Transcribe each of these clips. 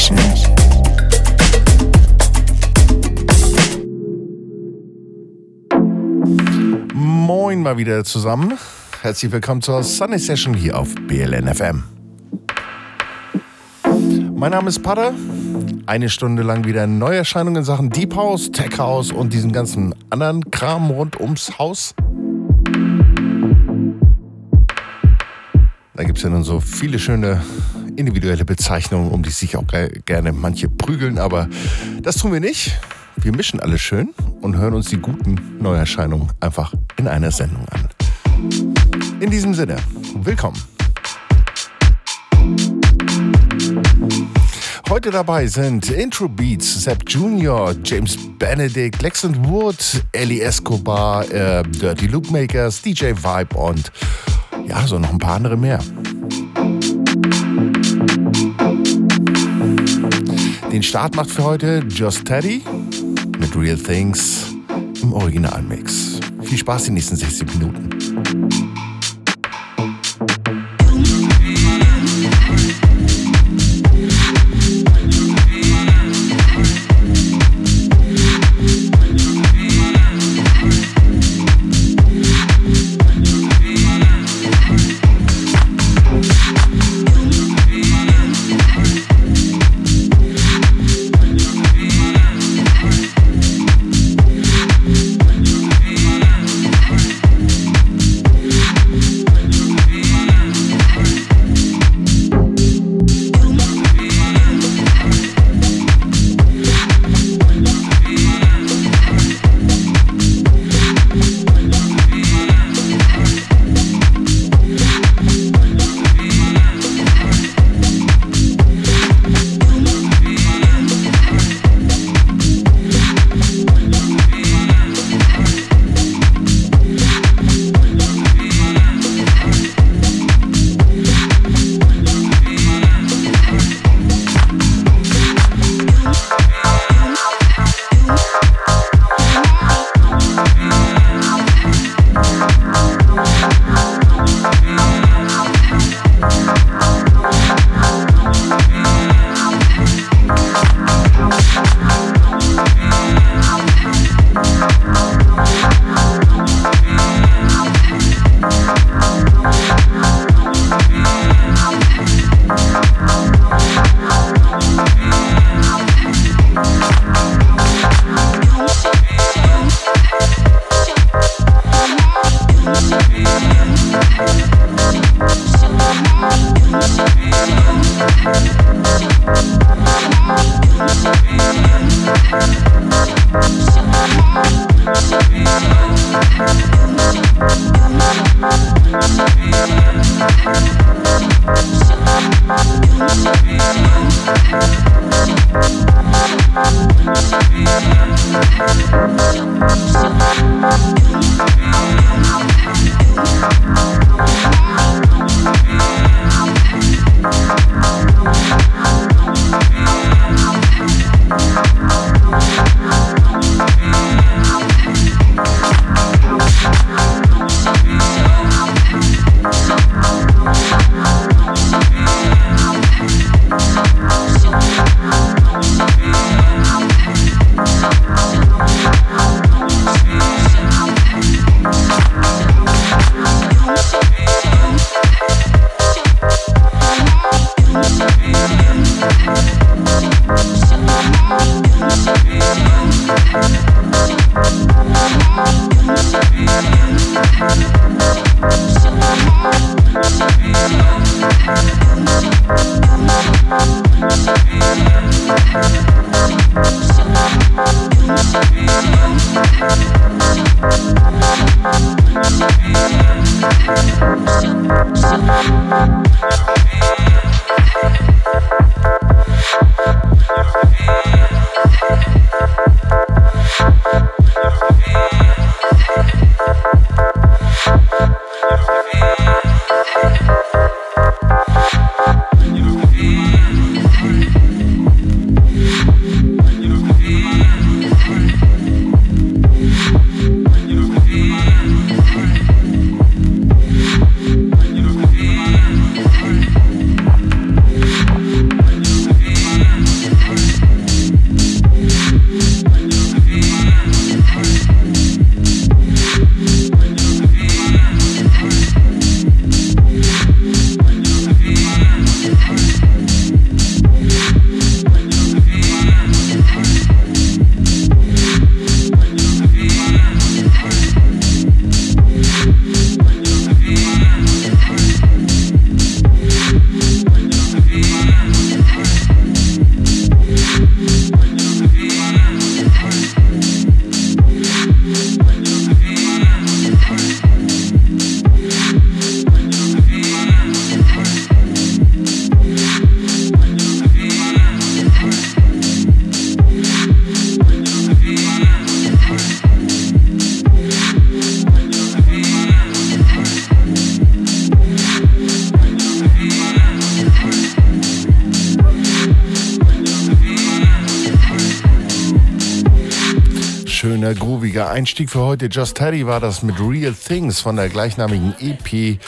Session. Moin mal wieder zusammen. Herzlich willkommen zur Sunny Session hier auf BLN FM. Mein Name ist Pader. Eine Stunde lang wieder Neuerscheinungen in Sachen Deep House, Tech House und diesen ganzen anderen Kram rund ums Haus. Da gibt es ja nun so viele schöne individuelle Bezeichnungen, um die sich auch gerne manche prügeln, aber das tun wir nicht. Wir mischen alles schön und hören uns die guten Neuerscheinungen einfach in einer Sendung an. In diesem Sinne, willkommen. Heute dabei sind Intro Beats, Sepp Junior, James Benedict, Lex Wood, Ellie Escobar, äh, Dirty Loopmakers, DJ Vibe und ja, so noch ein paar andere mehr. Den Start macht für heute Just Teddy mit Real Things im Originalmix. Viel Spaß die nächsten 60 Minuten. Schöner, grooviger Einstieg für heute. Just Teddy war das mit Real Things von der gleichnamigen EP,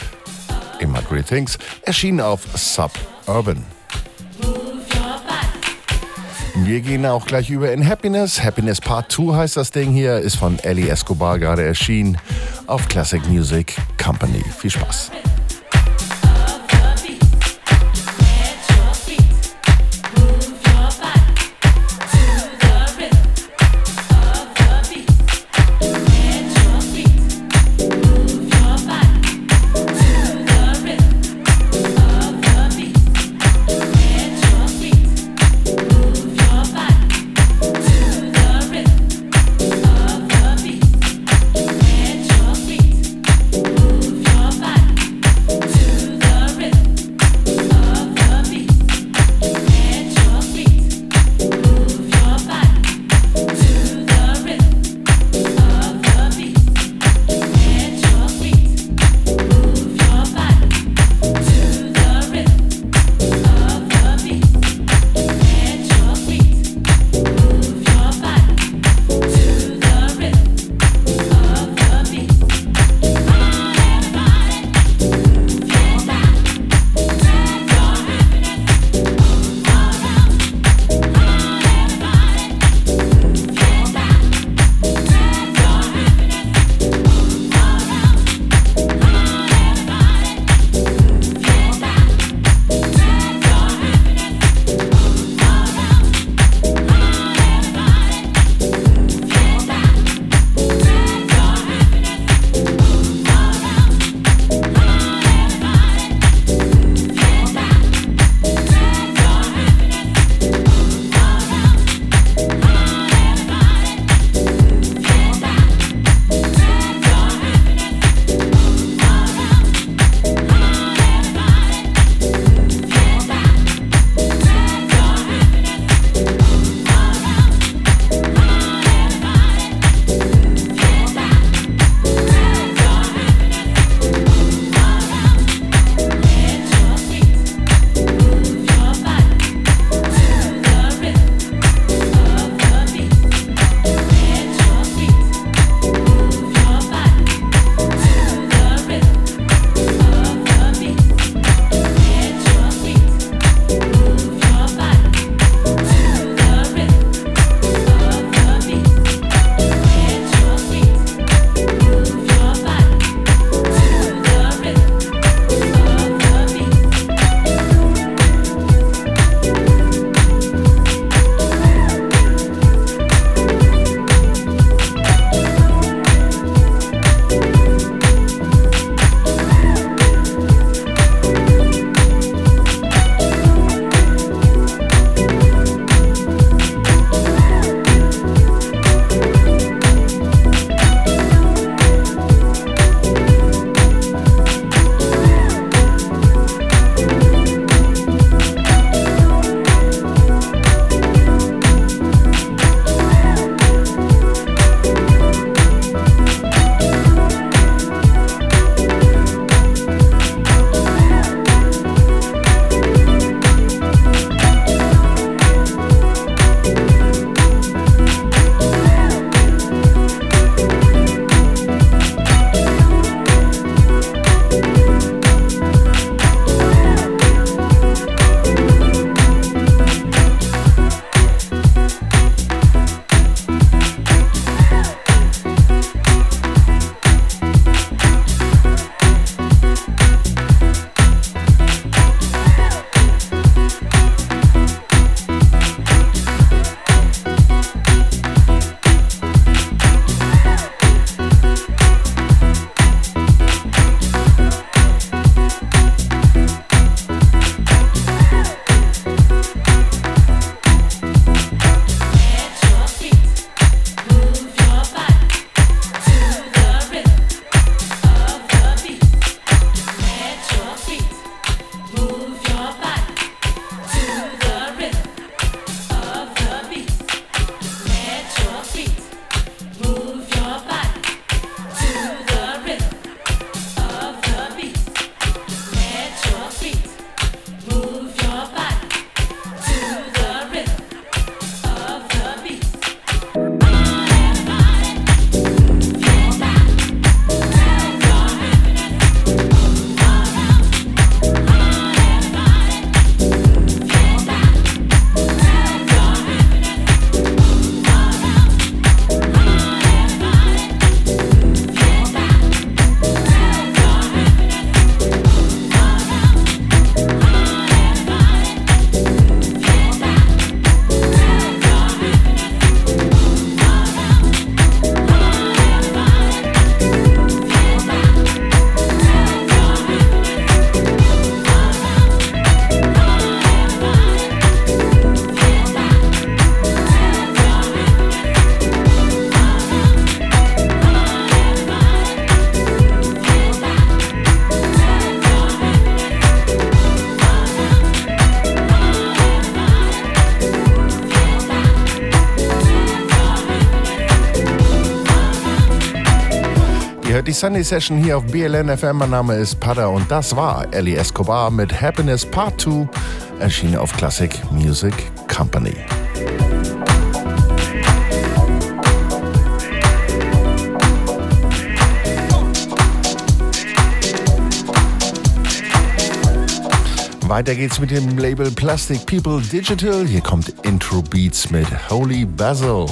immer Real Things, erschienen auf Suburban. Wir gehen auch gleich über in Happiness. Happiness Part 2 heißt das Ding hier, ist von Ellie Escobar gerade erschienen auf Classic Music Company. Viel Spaß. Sunday Session hier auf BLN FM. Mein Name ist Pada und das war Ellie Escobar mit Happiness Part 2, erschienen auf Classic Music Company. Weiter geht's mit dem Label Plastic People Digital. Hier kommt Intro Beats mit Holy Basil.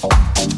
Oh, oh.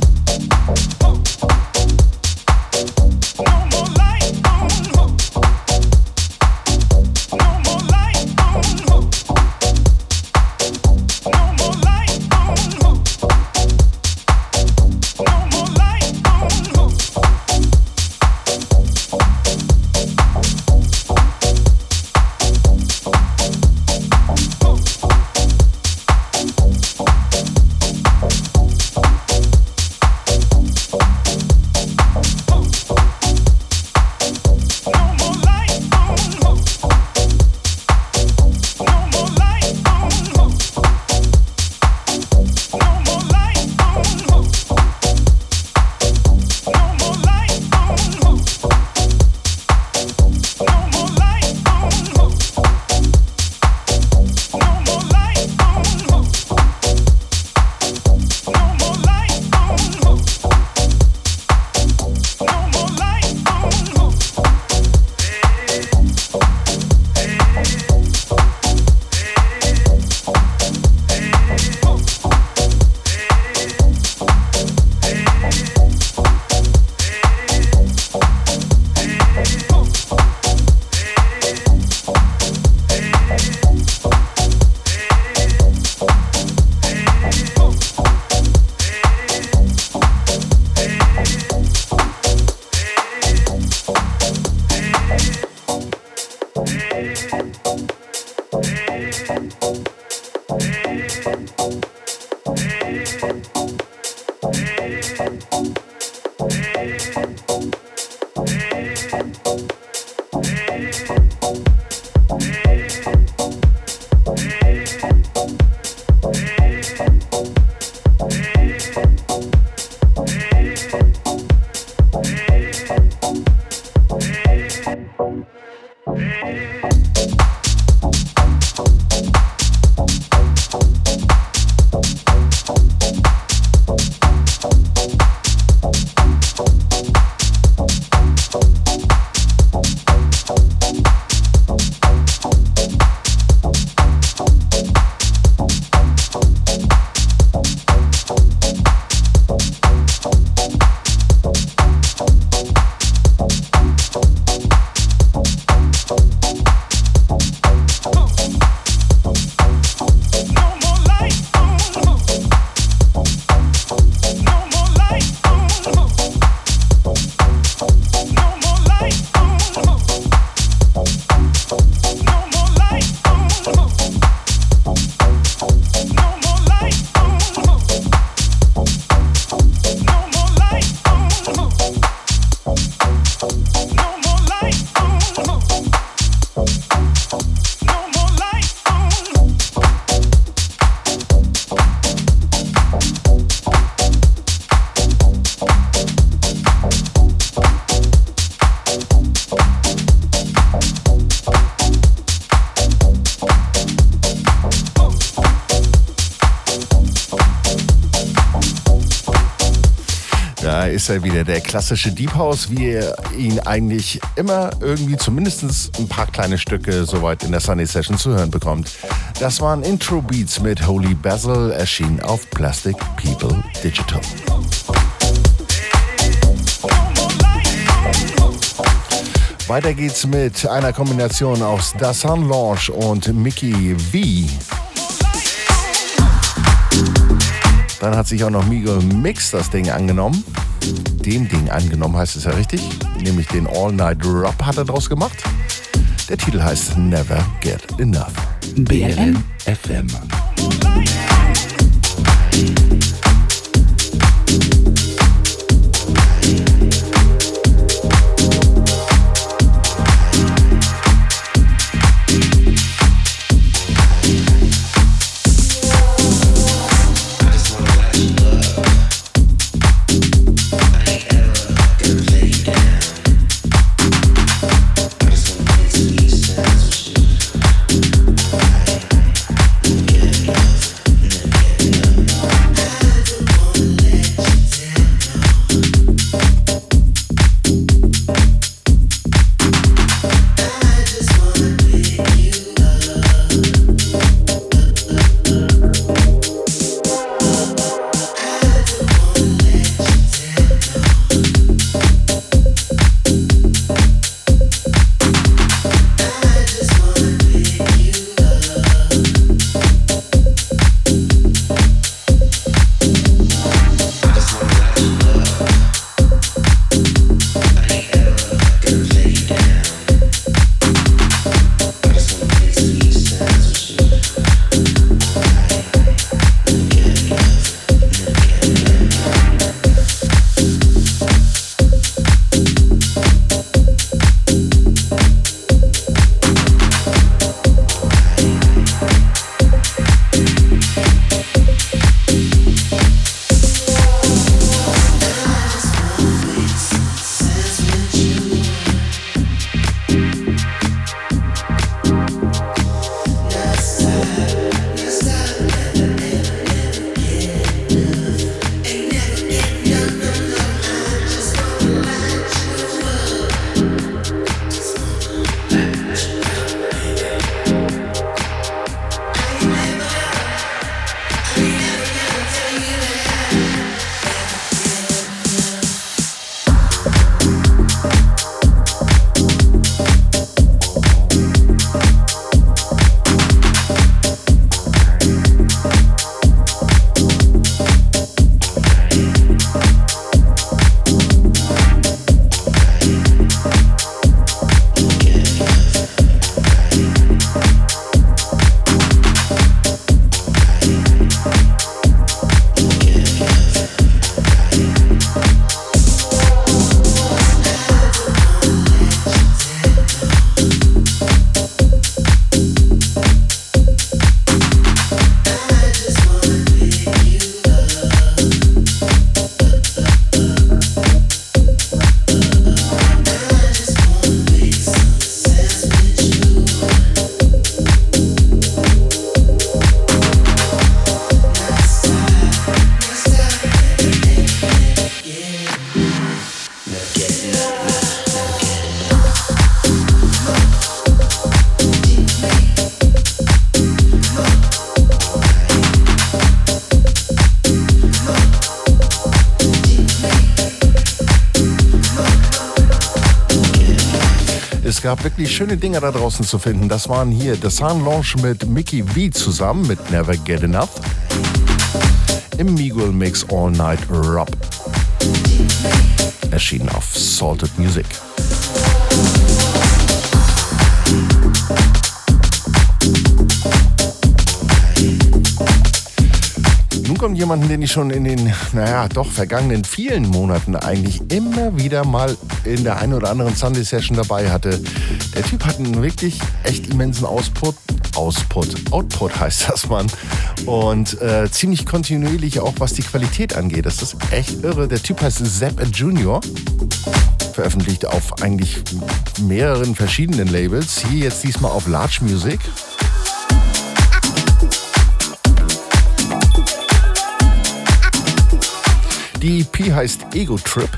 Ist er wieder, der klassische Deep House, wie ihr ihn eigentlich immer irgendwie zumindest ein paar kleine Stücke soweit in der Sunny Session zu hören bekommt. Das waren Intro Beats mit Holy Basil, erschienen auf Plastic People Digital. Weiter geht's mit einer Kombination aus Dassan Launch und Mickey V. Dann hat sich auch noch Migo Mix das Ding angenommen. Dem Ding angenommen heißt es ja richtig. Nämlich den All Night Rub hat er draus gemacht. Der Titel heißt Never Get Enough. BLN FM. Schöne Dinge da draußen zu finden. Das waren hier The Sun Launch mit Mickey V zusammen mit Never Get Enough. Im Miguel Mix All Night Rub. Erschienen auf Salted Music. Kommt jemanden, den ich schon in den, naja, doch vergangenen vielen Monaten eigentlich immer wieder mal in der einen oder anderen Sunday Session dabei hatte. Der Typ hat einen wirklich echt immensen Ausput. Ausput, Output heißt das, Mann. Und äh, ziemlich kontinuierlich auch, was die Qualität angeht. Das ist echt irre. Der Typ heißt Zapp Junior veröffentlicht auf eigentlich mehreren verschiedenen Labels. Hier jetzt diesmal auf Large Music. Die EP heißt Ego Trip.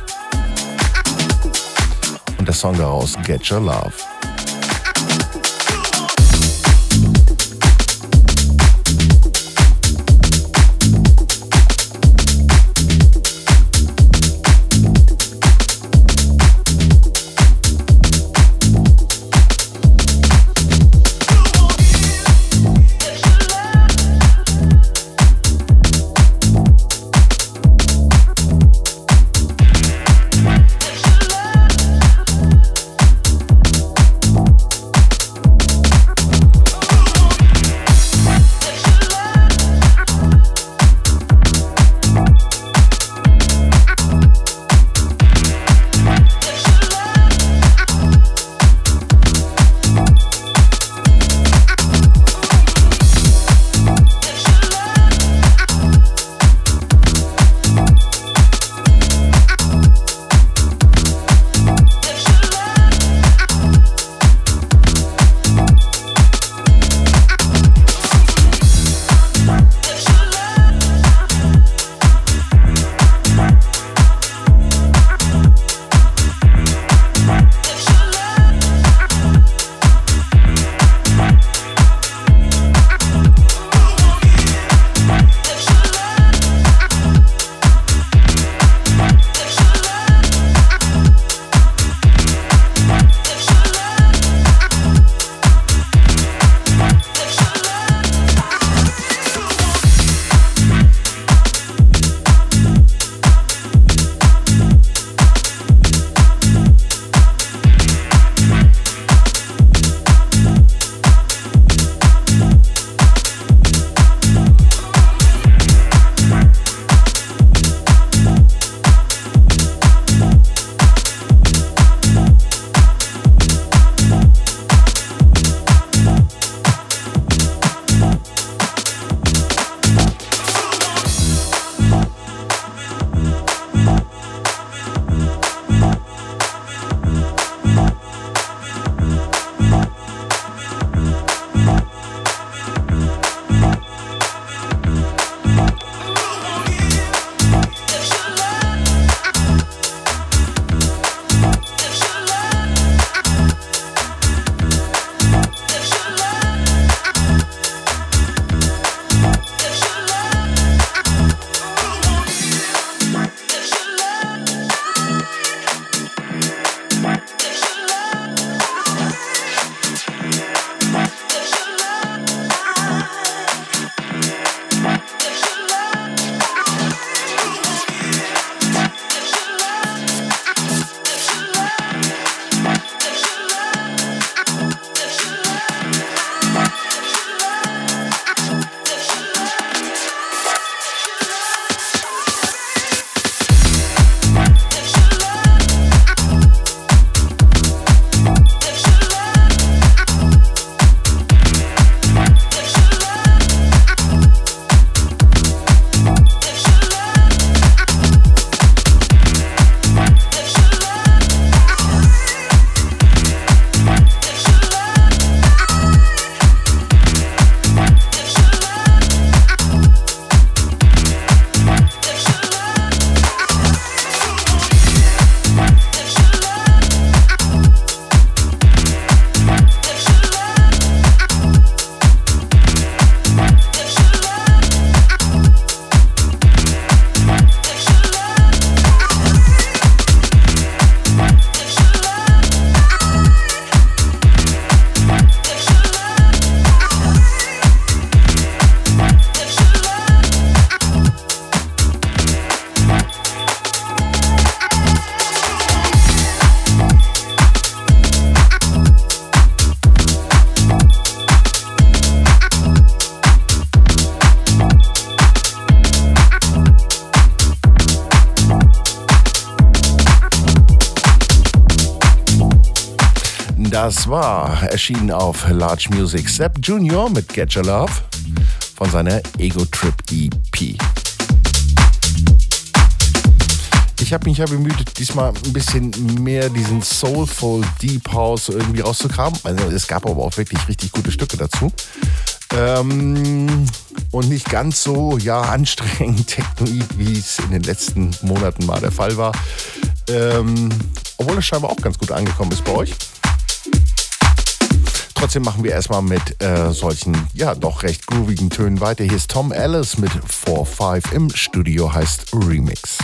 Und der Song daraus Get Your Love. Erschienen auf Large Music Sepp Junior mit Get Your Love von seiner Ego Trip EP. Ich habe mich ja bemüht, diesmal ein bisschen mehr diesen Soulful Deep House irgendwie rauszukramen. Also es gab aber auch wirklich richtig gute Stücke dazu. Ähm, und nicht ganz so ja, anstrengend technoid, wie es in den letzten Monaten mal der Fall war. Ähm, obwohl es scheinbar auch ganz gut angekommen ist bei euch. Trotzdem machen wir erstmal mit äh, solchen, ja, doch recht groovigen Tönen weiter. Hier ist Tom Ellis mit 4-5 im Studio, heißt Remix.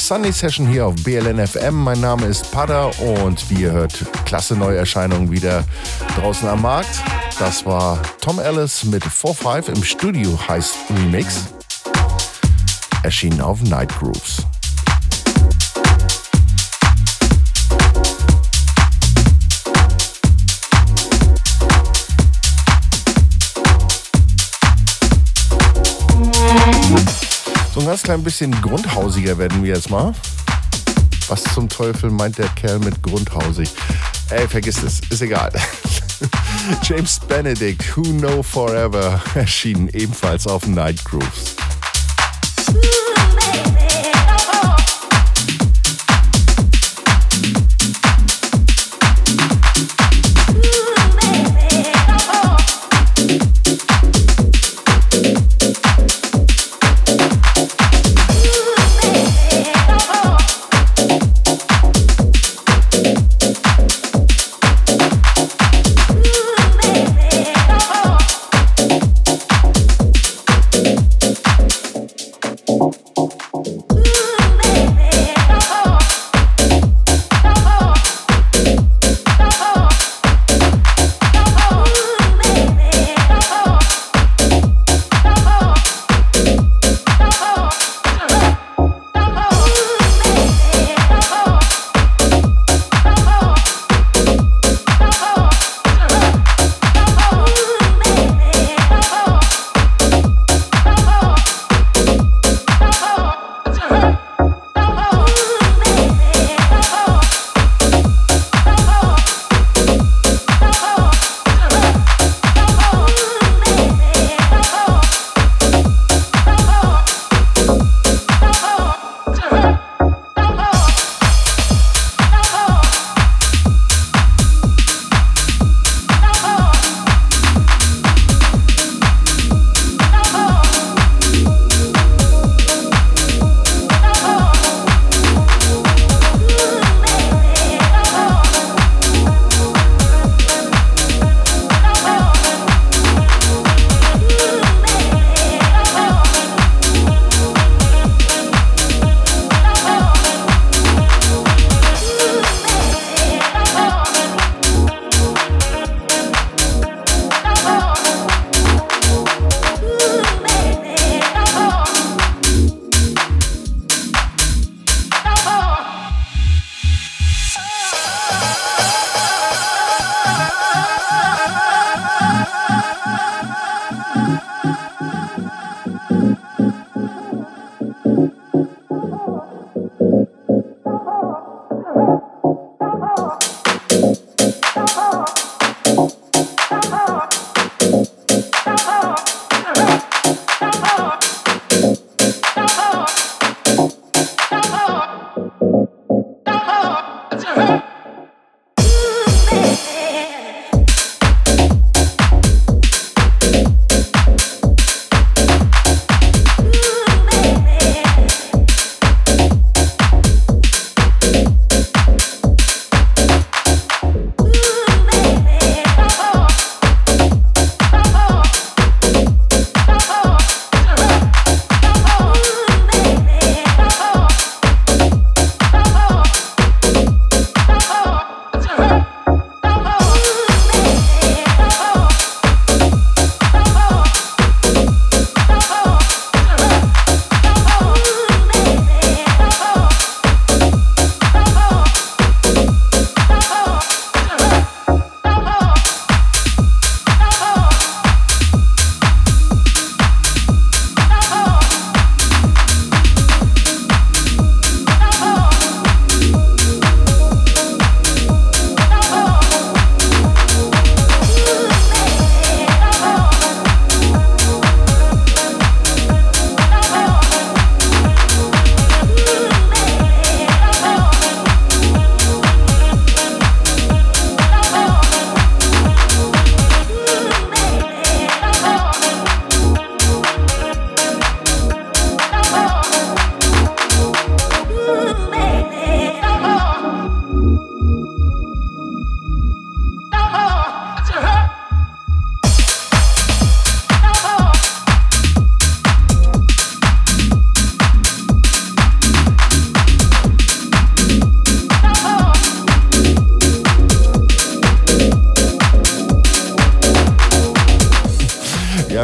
Sunday Session hier auf BLN FM. Mein Name ist Pada und wie ihr hört, klasse Neuerscheinungen wieder draußen am Markt. Das war Tom Ellis mit 4-5 im Studio heißt Remix. Erschienen auf Night Grooves. Klein bisschen grundhausiger werden wir jetzt mal. Was zum Teufel meint der Kerl mit grundhausig? Ey, vergiss es, ist egal. James Benedict, Who Know Forever, erschien ebenfalls auf Night Grooves.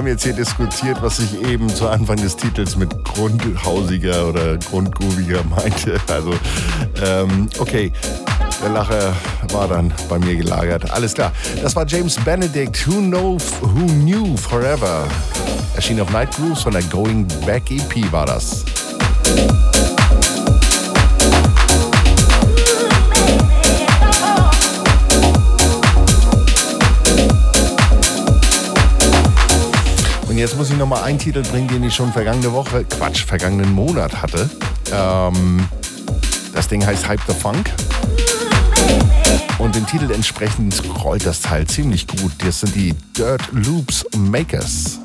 Hier diskutiert, was ich eben zu Anfang des Titels mit Grundhausiger oder Grundgubiger meinte. Also, ähm, okay. Der Lacher war dann bei mir gelagert. Alles klar. Das war James Benedict, Who, know, Who Knew Forever. Erschien auf Night Grooves von der Going Back EP war das. Und jetzt muss ich noch mal einen Titel bringen, den ich schon vergangene Woche, Quatsch, vergangenen Monat hatte. Ähm, das Ding heißt Hype the Funk. Und dem Titel entsprechend scrollt das Teil ziemlich gut. Das sind die Dirt Loops Makers.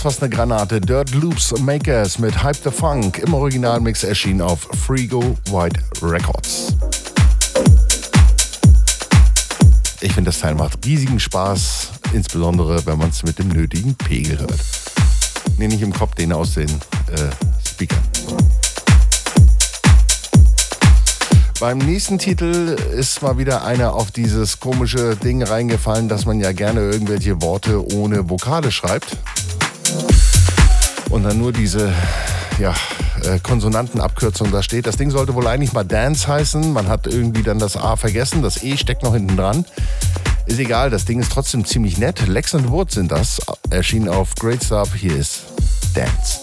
Ist fast eine Granate. Dirt Loops Makers mit Hype the Funk im Originalmix erschienen auf Frigo White Records. Ich finde, das Teil macht riesigen Spaß, insbesondere wenn man es mit dem nötigen Pegel hört. Nee, nicht im Kopf, den aus den äh, Speakern. Beim nächsten Titel ist mal wieder einer auf dieses komische Ding reingefallen, dass man ja gerne irgendwelche Worte ohne Vokale schreibt. Und dann nur diese ja, äh, Konsonantenabkürzung da steht. Das Ding sollte wohl eigentlich mal Dance heißen. Man hat irgendwie dann das A vergessen. Das E steckt noch hinten dran. Ist egal, das Ding ist trotzdem ziemlich nett. Lex und Wood sind das. Erschienen auf Great Stuff. Hier ist Dance.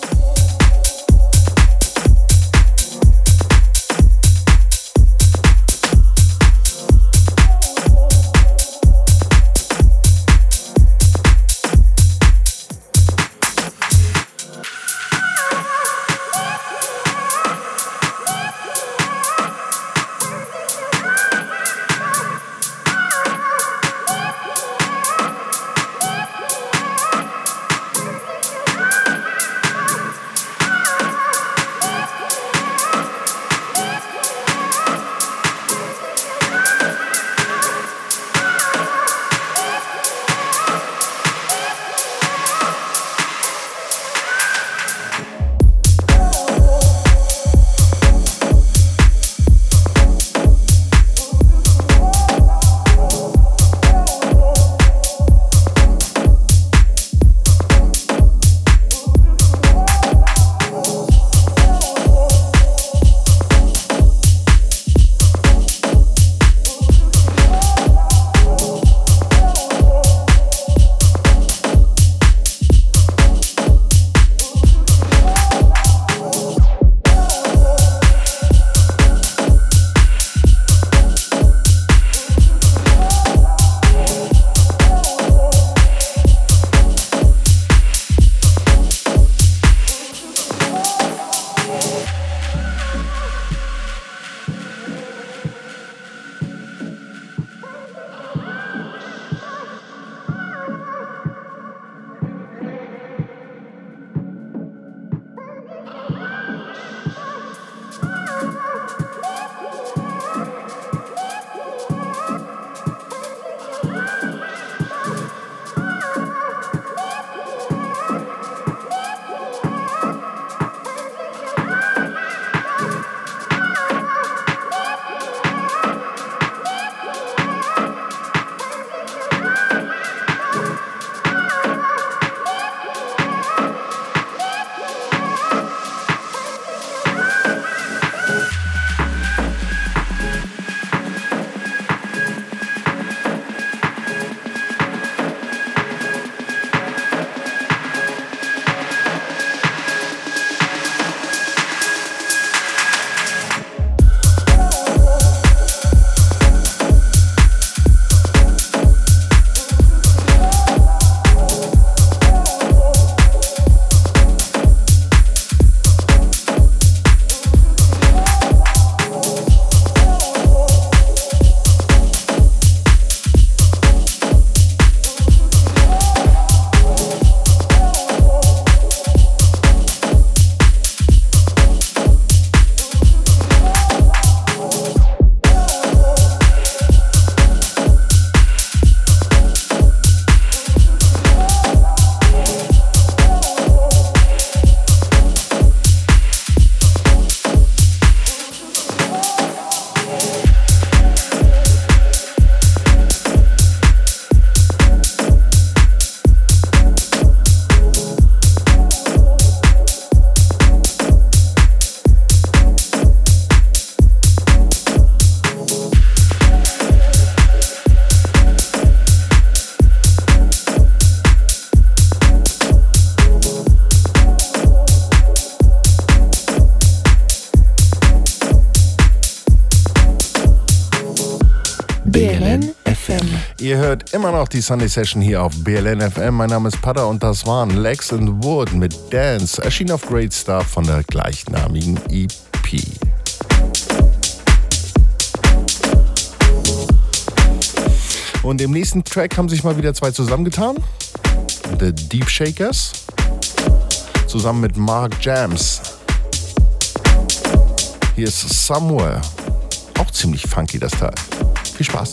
Immer noch die Sunday Session hier auf BLN FM. Mein Name ist Pada und das waren Lex and Wood mit Dance, erschien auf Great Star von der gleichnamigen EP. Und im nächsten Track haben sich mal wieder zwei zusammengetan. The Deep Shakers zusammen mit Mark Jams. Hier ist Somewhere. Auch ziemlich funky das Teil. Viel Spaß.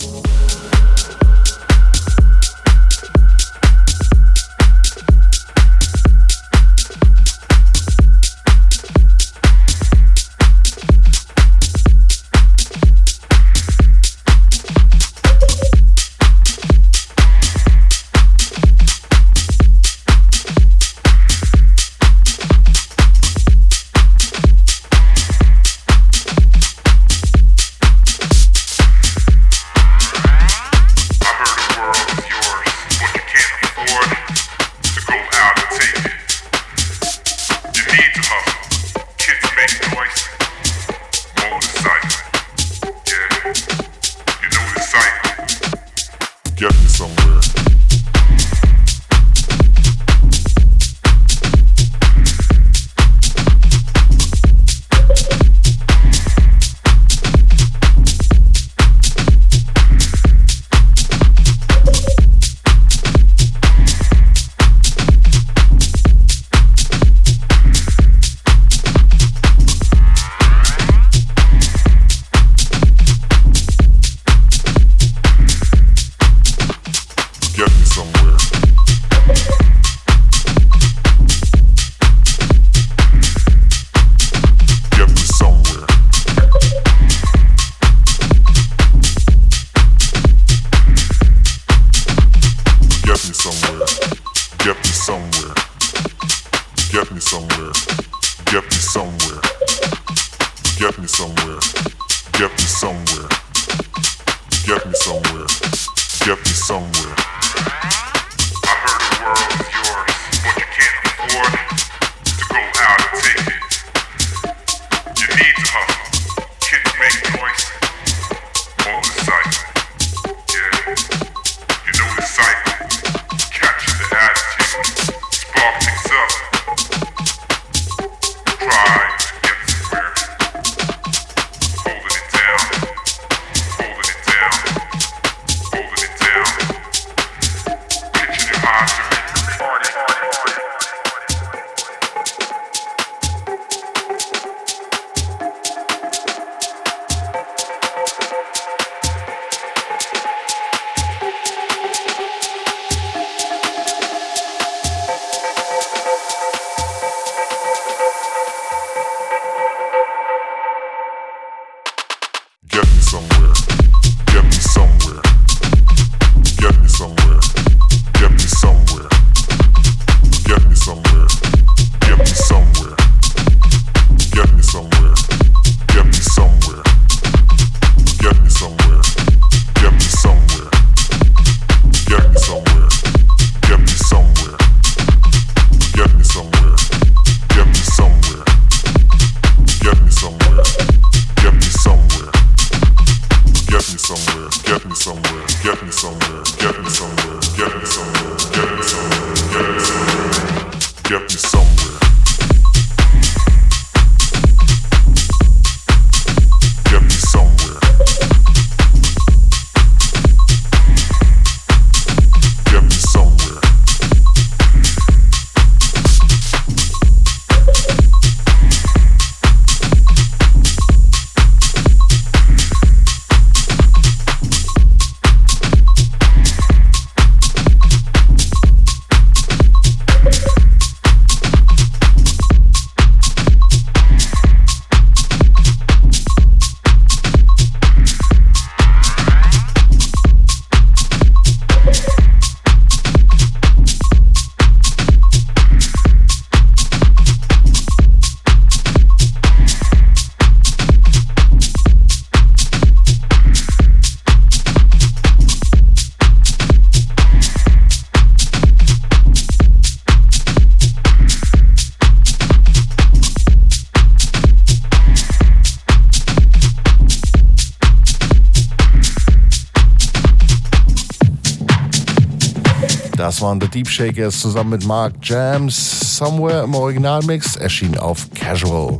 Waren The Deep Shakers zusammen mit Mark Jams. Somewhere im Originalmix erschien auf Casual.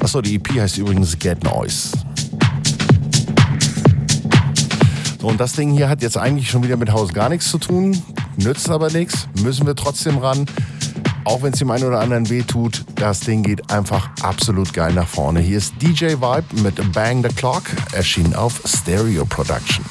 Achso, die EP heißt übrigens Get Noise. So, und das Ding hier hat jetzt eigentlich schon wieder mit Haus gar nichts zu tun. Nützt aber nichts. Müssen wir trotzdem ran. auch wenn es dem einen oder anderen weh tut, das Ding geht einfach absolut geil nach vorne. Hier ist DJ Vibe mit Bang the Clock, erschienen auf Stereo Production.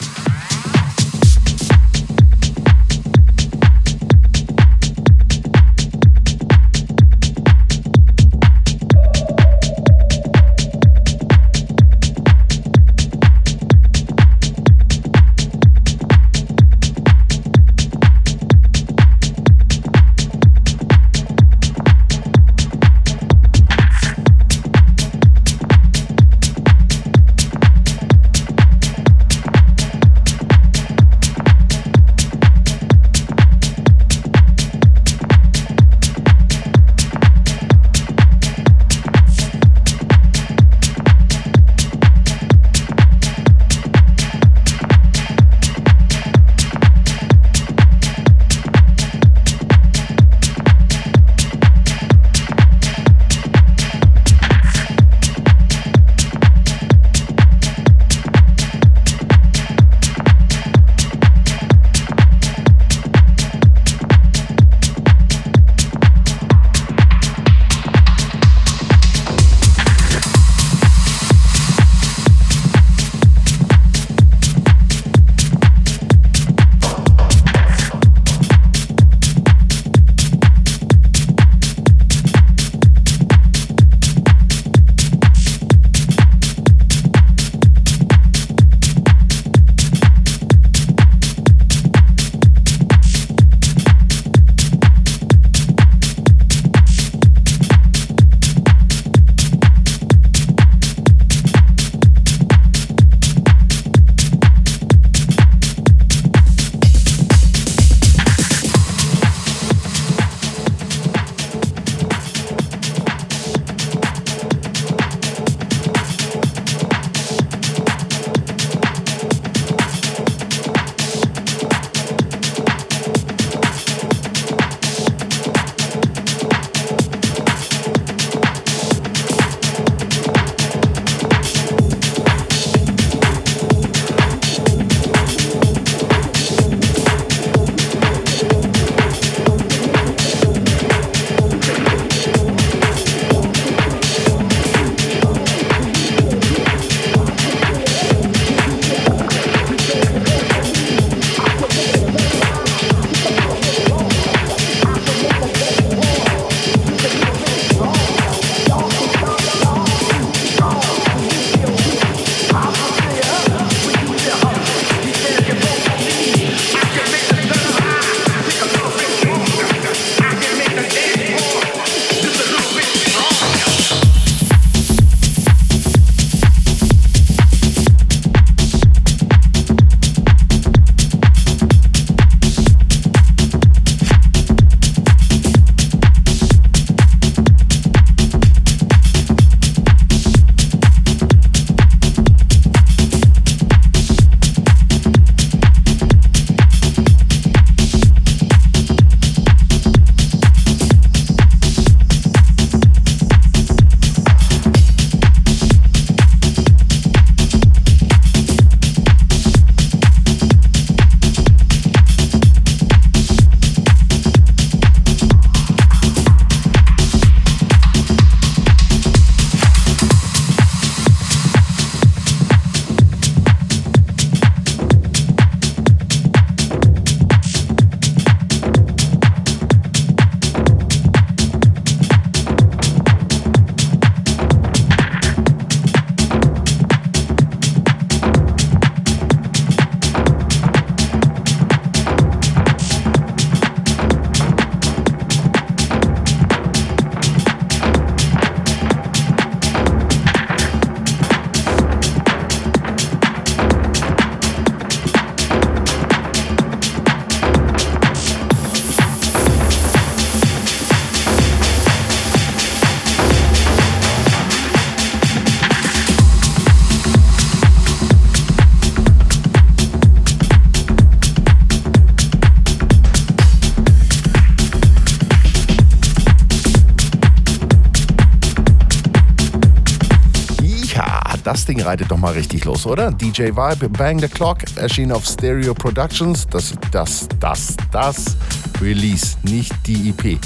Reitet doch mal richtig los, oder? DJ Vibe, Bang the Clock, erschien auf Stereo Productions. Das, das, das, das Release, nicht die EP.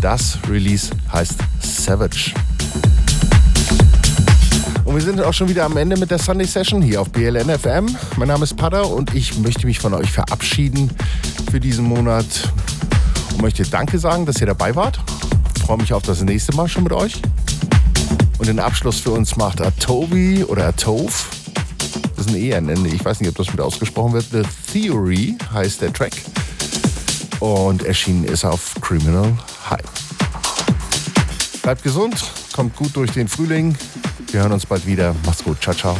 Das Release heißt Savage. Und wir sind auch schon wieder am Ende mit der Sunday Session hier auf BLN FM. Mein Name ist Pada und ich möchte mich von euch verabschieden für diesen Monat und möchte Danke sagen, dass ihr dabei wart. Ich freue mich auf das nächste Mal schon mit euch. Und den Abschluss für uns macht Atobi oder Atove. Das ist ein E-Ende. Ich weiß nicht, ob das wieder ausgesprochen wird. The Theory heißt der Track. Und erschienen ist auf Criminal Hype. Bleibt gesund, kommt gut durch den Frühling. Wir hören uns bald wieder. Macht's gut. Ciao, ciao.